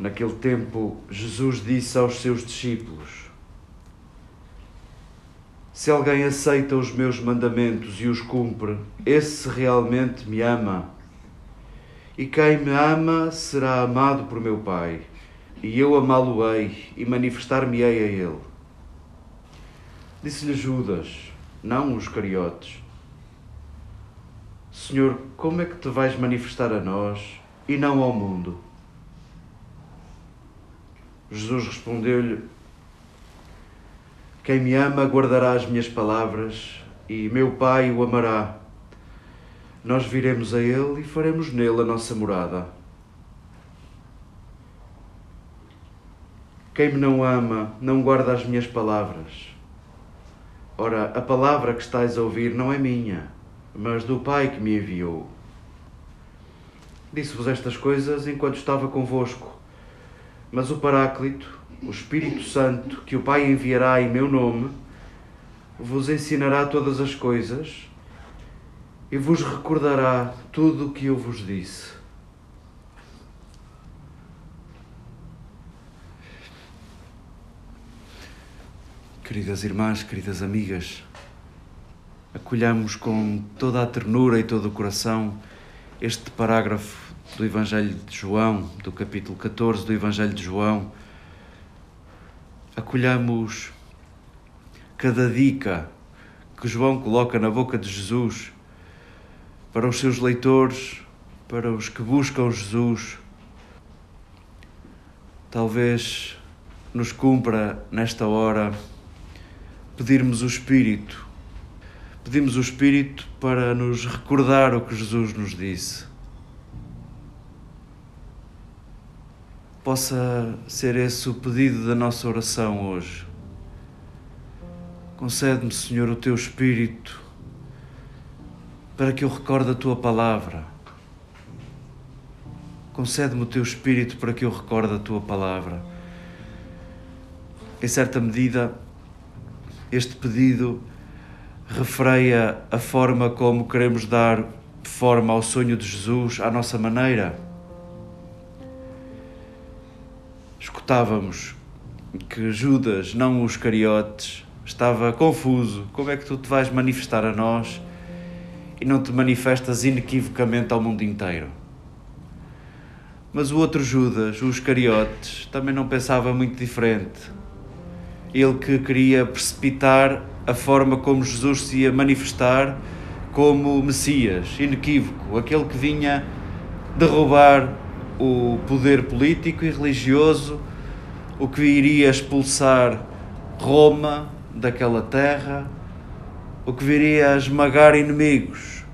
Naquele tempo, Jesus disse aos seus discípulos: Se alguém aceita os meus mandamentos e os cumpre, esse realmente me ama. E quem me ama será amado por meu Pai, e eu amá-lo-ei e manifestar-me-ei a ele. Disse-lhe Judas, não os cariotes: Senhor, como é que te vais manifestar a nós e não ao mundo? Jesus respondeu-lhe: Quem me ama guardará as minhas palavras, e meu Pai o amará. Nós viremos a Ele e faremos nele a nossa morada. Quem me não ama não guarda as minhas palavras. Ora, a palavra que estáis a ouvir não é minha, mas do Pai que me enviou. Disse-vos estas coisas enquanto estava convosco mas o Paráclito, o Espírito Santo, que o Pai enviará em meu nome, vos ensinará todas as coisas e vos recordará tudo o que eu vos disse. Queridas irmãs, queridas amigas, acolhamos com toda a ternura e todo o coração este parágrafo do Evangelho de João, do capítulo 14 do Evangelho de João, acolhamos cada dica que João coloca na boca de Jesus para os seus leitores, para os que buscam Jesus. Talvez nos cumpra nesta hora pedirmos o Espírito. Pedimos o Espírito para nos recordar o que Jesus nos disse possa ser esse o pedido da nossa oração hoje. Concede-me, Senhor, o teu Espírito para que eu recorde a tua palavra. Concede-me o teu Espírito para que eu recorde a tua palavra. Em certa medida, este pedido refreia a forma como queremos dar forma ao sonho de Jesus à nossa maneira escutávamos que Judas, não os cariotes, estava confuso. Como é que tu te vais manifestar a nós e não te manifestas inequivocamente ao mundo inteiro? Mas o outro Judas, os cariotes, também não pensava muito diferente. Ele que queria precipitar a forma como Jesus se ia manifestar como Messias, inequívoco, aquele que vinha derrubar o poder político e religioso, o que iria expulsar Roma daquela terra, o que viria a esmagar inimigos.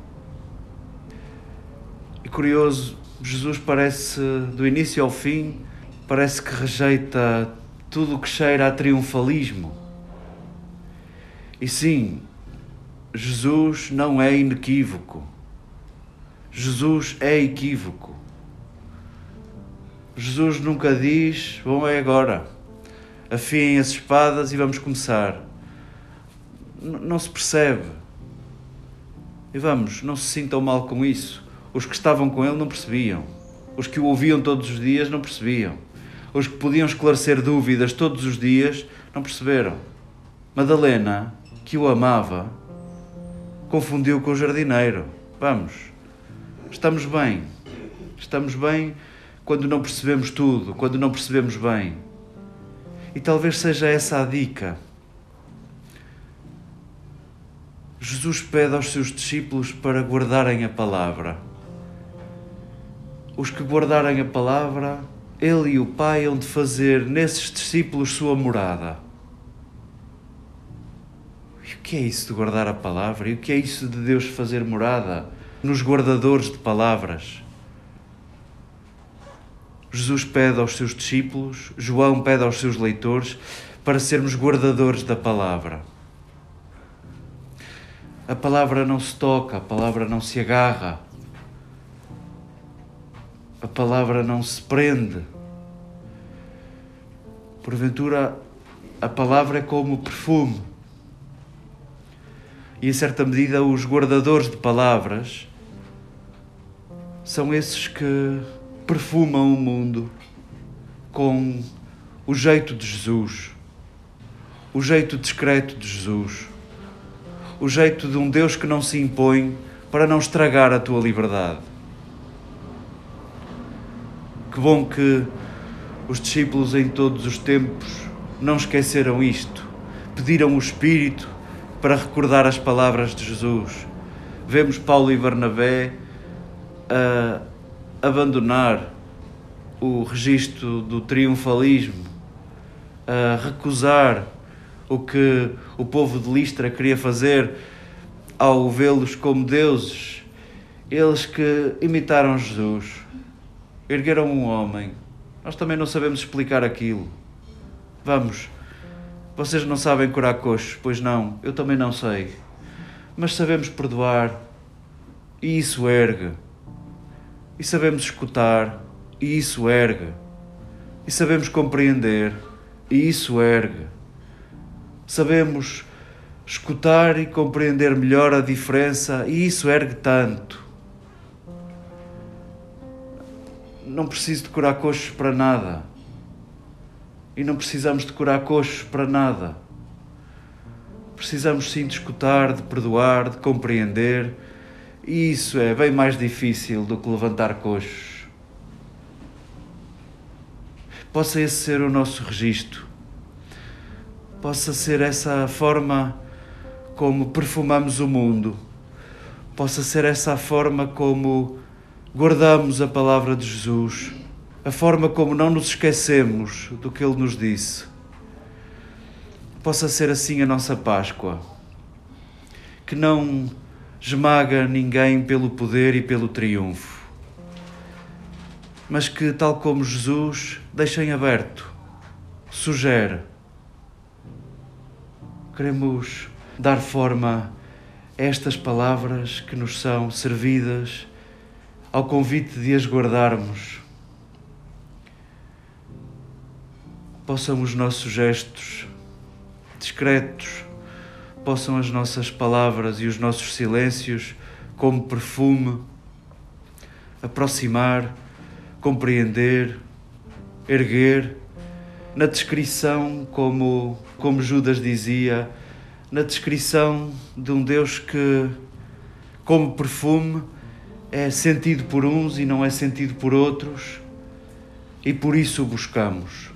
E curioso, Jesus parece, do início ao fim, parece que rejeita tudo o que cheira a triunfalismo. E sim, Jesus não é inequívoco. Jesus é equívoco. Jesus nunca diz, bom, é agora. Afiem as espadas e vamos começar. N não se percebe. E vamos, não se sintam mal com isso. Os que estavam com ele não percebiam. Os que o ouviam todos os dias não percebiam. Os que podiam esclarecer dúvidas todos os dias não perceberam. Madalena, que o amava, confundiu com o jardineiro. Vamos, estamos bem. Estamos bem quando não percebemos tudo, quando não percebemos bem. E talvez seja essa a dica. Jesus pede aos seus discípulos para guardarem a palavra. Os que guardarem a palavra, Ele e o Pai hão de fazer nesses discípulos sua morada. E o que é isso de guardar a palavra? E o que é isso de Deus fazer morada nos guardadores de palavras? Jesus pede aos seus discípulos, João pede aos seus leitores, para sermos guardadores da palavra. A palavra não se toca, a palavra não se agarra, a palavra não se prende. Porventura, a palavra é como perfume. E, em certa medida, os guardadores de palavras são esses que perfumam o mundo, com o jeito de Jesus, o jeito discreto de Jesus, o jeito de um Deus que não se impõe para não estragar a tua liberdade. Que bom que os discípulos em todos os tempos não esqueceram isto, pediram o Espírito para recordar as palavras de Jesus. Vemos Paulo e Barnabé a abandonar o registro do triunfalismo, a recusar o que o povo de Listra queria fazer ao vê-los como deuses. Eles que imitaram Jesus, ergueram um homem. Nós também não sabemos explicar aquilo. Vamos, vocês não sabem curar coxos, pois não, eu também não sei. Mas sabemos perdoar, e isso ergue. E sabemos escutar, e isso ergue. E sabemos compreender, e isso ergue. Sabemos escutar e compreender melhor a diferença, e isso ergue tanto. Não preciso de curar coxos para nada. E não precisamos de curar coxos para nada. Precisamos sim de escutar, de perdoar, de compreender, isso é bem mais difícil do que levantar coxos. Possa esse ser o nosso registro, possa ser essa forma como perfumamos o mundo, possa ser essa a forma como guardamos a palavra de Jesus, a forma como não nos esquecemos do que Ele nos disse. Possa ser assim a nossa Páscoa, que não esmaga ninguém pelo poder e pelo triunfo mas que, tal como Jesus, deixem aberto, sugere. Queremos dar forma a estas palavras que nos são servidas ao convite de as guardarmos. Possam os nossos gestos discretos, possam as nossas palavras e os nossos silêncios, como perfume, aproximar compreender, erguer. Na descrição, como, como Judas dizia, na descrição de um Deus que, como perfume, é sentido por uns e não é sentido por outros, e por isso o buscamos.